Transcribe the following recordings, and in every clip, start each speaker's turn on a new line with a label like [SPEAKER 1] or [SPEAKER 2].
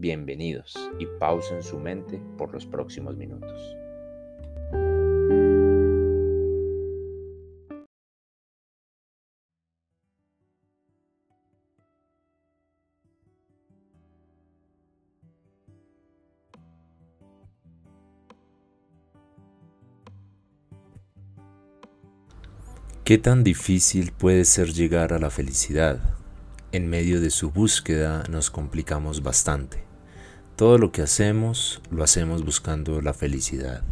[SPEAKER 1] Bienvenidos y pausen su mente por los próximos minutos. ¿Qué tan difícil puede ser llegar a la felicidad? En medio de su búsqueda nos complicamos bastante. Todo lo que hacemos lo hacemos buscando la felicidad.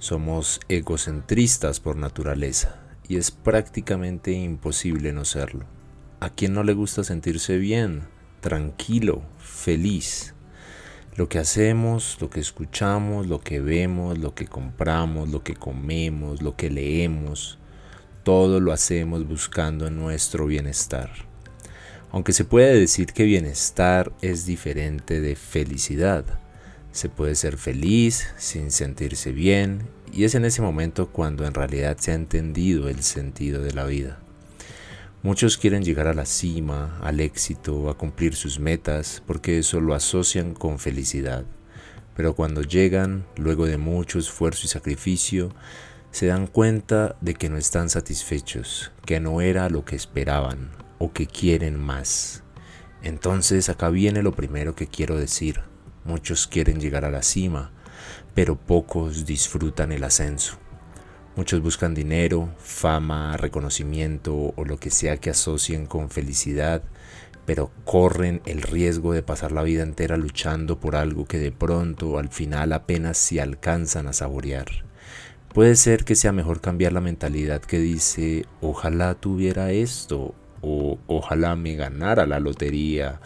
[SPEAKER 1] Somos egocentristas por naturaleza y es prácticamente imposible no serlo. ¿A quién no le gusta sentirse bien, tranquilo, feliz? Lo que hacemos, lo que escuchamos, lo que vemos, lo que compramos, lo que comemos, lo que leemos, todo lo hacemos buscando nuestro bienestar. Aunque se puede decir que bienestar es diferente de felicidad. Se puede ser feliz sin sentirse bien y es en ese momento cuando en realidad se ha entendido el sentido de la vida. Muchos quieren llegar a la cima, al éxito, a cumplir sus metas, porque eso lo asocian con felicidad. Pero cuando llegan, luego de mucho esfuerzo y sacrificio, se dan cuenta de que no están satisfechos, que no era lo que esperaban, o que quieren más. Entonces acá viene lo primero que quiero decir. Muchos quieren llegar a la cima, pero pocos disfrutan el ascenso. Muchos buscan dinero, fama, reconocimiento o lo que sea que asocien con felicidad, pero corren el riesgo de pasar la vida entera luchando por algo que de pronto al final apenas si alcanzan a saborear. Puede ser que sea mejor cambiar la mentalidad que dice, ojalá tuviera esto o ojalá me ganara la lotería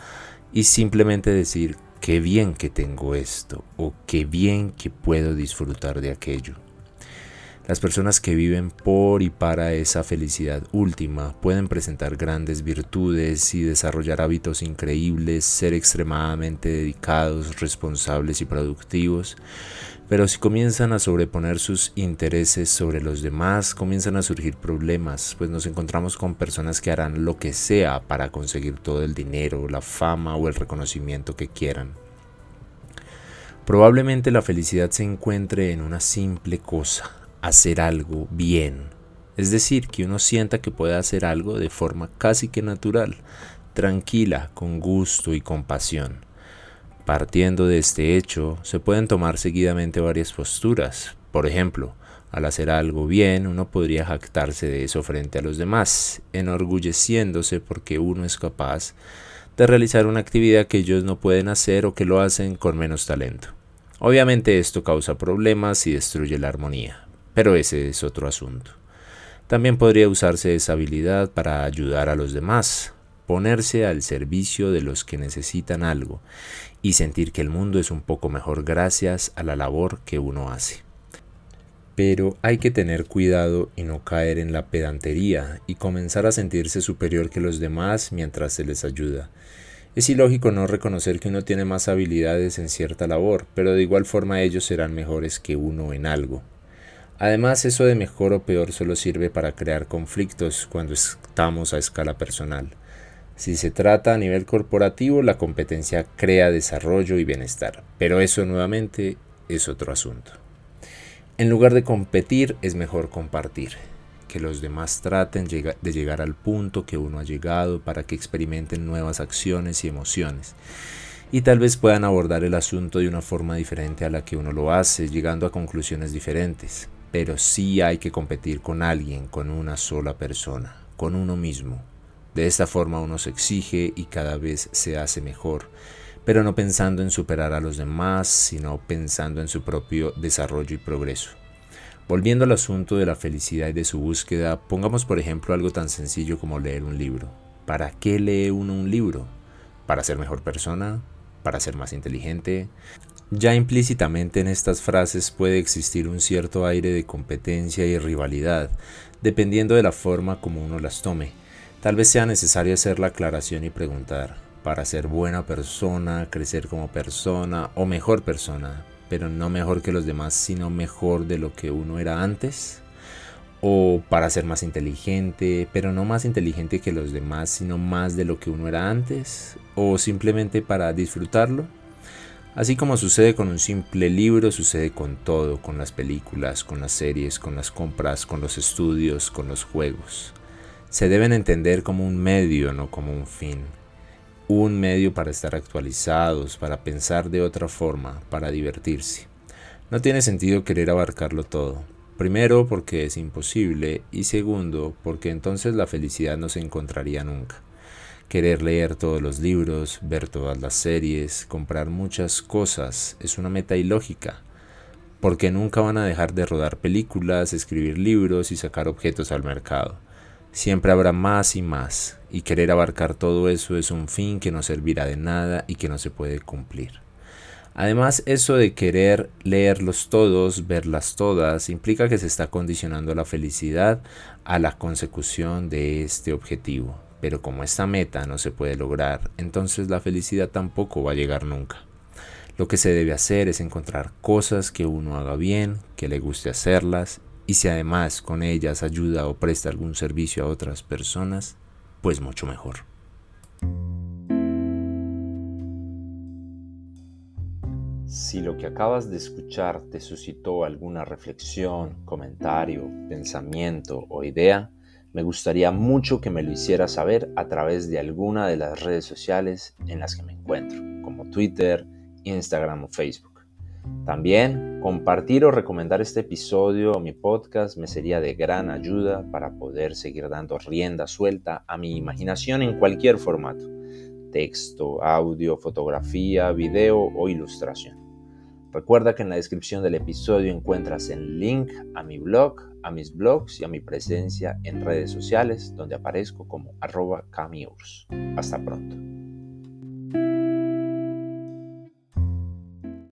[SPEAKER 1] y simplemente decir qué bien que tengo esto o qué bien que puedo disfrutar de aquello. Las personas que viven por y para esa felicidad última pueden presentar grandes virtudes y desarrollar hábitos increíbles, ser extremadamente dedicados, responsables y productivos, pero si comienzan a sobreponer sus intereses sobre los demás, comienzan a surgir problemas, pues nos encontramos con personas que harán lo que sea para conseguir todo el dinero, la fama o el reconocimiento que quieran. Probablemente la felicidad se encuentre en una simple cosa, hacer algo bien. Es decir, que uno sienta que puede hacer algo de forma casi que natural, tranquila, con gusto y compasión. Partiendo de este hecho, se pueden tomar seguidamente varias posturas. Por ejemplo, al hacer algo bien, uno podría jactarse de eso frente a los demás, enorgulleciéndose porque uno es capaz de realizar una actividad que ellos no pueden hacer o que lo hacen con menos talento. Obviamente esto causa problemas y destruye la armonía, pero ese es otro asunto. También podría usarse esa habilidad para ayudar a los demás, ponerse al servicio de los que necesitan algo y sentir que el mundo es un poco mejor gracias a la labor que uno hace. Pero hay que tener cuidado y no caer en la pedantería y comenzar a sentirse superior que los demás mientras se les ayuda. Es ilógico no reconocer que uno tiene más habilidades en cierta labor, pero de igual forma ellos serán mejores que uno en algo. Además, eso de mejor o peor solo sirve para crear conflictos cuando estamos a escala personal. Si se trata a nivel corporativo, la competencia crea desarrollo y bienestar, pero eso nuevamente es otro asunto. En lugar de competir, es mejor compartir, que los demás traten de llegar al punto que uno ha llegado para que experimenten nuevas acciones y emociones. y tal vez puedan abordar el asunto de una forma diferente a la que uno lo hace, llegando a conclusiones diferentes. Pero sí hay que competir con alguien, con una sola persona, con uno mismo. De esta forma uno se exige y cada vez se hace mejor, pero no pensando en superar a los demás, sino pensando en su propio desarrollo y progreso. Volviendo al asunto de la felicidad y de su búsqueda, pongamos por ejemplo algo tan sencillo como leer un libro. ¿Para qué lee uno un libro? ¿Para ser mejor persona? ¿Para ser más inteligente? Ya implícitamente en estas frases puede existir un cierto aire de competencia y rivalidad, dependiendo de la forma como uno las tome. Tal vez sea necesario hacer la aclaración y preguntar, para ser buena persona, crecer como persona o mejor persona, pero no mejor que los demás, sino mejor de lo que uno era antes. O para ser más inteligente, pero no más inteligente que los demás, sino más de lo que uno era antes. O simplemente para disfrutarlo. Así como sucede con un simple libro, sucede con todo, con las películas, con las series, con las compras, con los estudios, con los juegos. Se deben entender como un medio, no como un fin un medio para estar actualizados, para pensar de otra forma, para divertirse. No tiene sentido querer abarcarlo todo. Primero porque es imposible y segundo porque entonces la felicidad no se encontraría nunca. Querer leer todos los libros, ver todas las series, comprar muchas cosas es una meta ilógica, porque nunca van a dejar de rodar películas, escribir libros y sacar objetos al mercado. Siempre habrá más y más, y querer abarcar todo eso es un fin que no servirá de nada y que no se puede cumplir. Además, eso de querer leerlos todos, verlas todas, implica que se está condicionando la felicidad a la consecución de este objetivo. Pero como esta meta no se puede lograr, entonces la felicidad tampoco va a llegar nunca. Lo que se debe hacer es encontrar cosas que uno haga bien, que le guste hacerlas y si además con ellas ayuda o presta algún servicio a otras personas, pues mucho mejor. Si lo que acabas de escuchar te suscitó alguna reflexión, comentario, pensamiento o idea, me gustaría mucho que me lo hicieras saber a través de alguna de las redes sociales en las que me encuentro, como Twitter, Instagram o Facebook. También compartir o recomendar este episodio o mi podcast me sería de gran ayuda para poder seguir dando rienda suelta a mi imaginación en cualquier formato, texto, audio, fotografía, video o ilustración. Recuerda que en la descripción del episodio encuentras el link a mi blog, a mis blogs y a mi presencia en redes sociales donde aparezco como arroba Hasta pronto.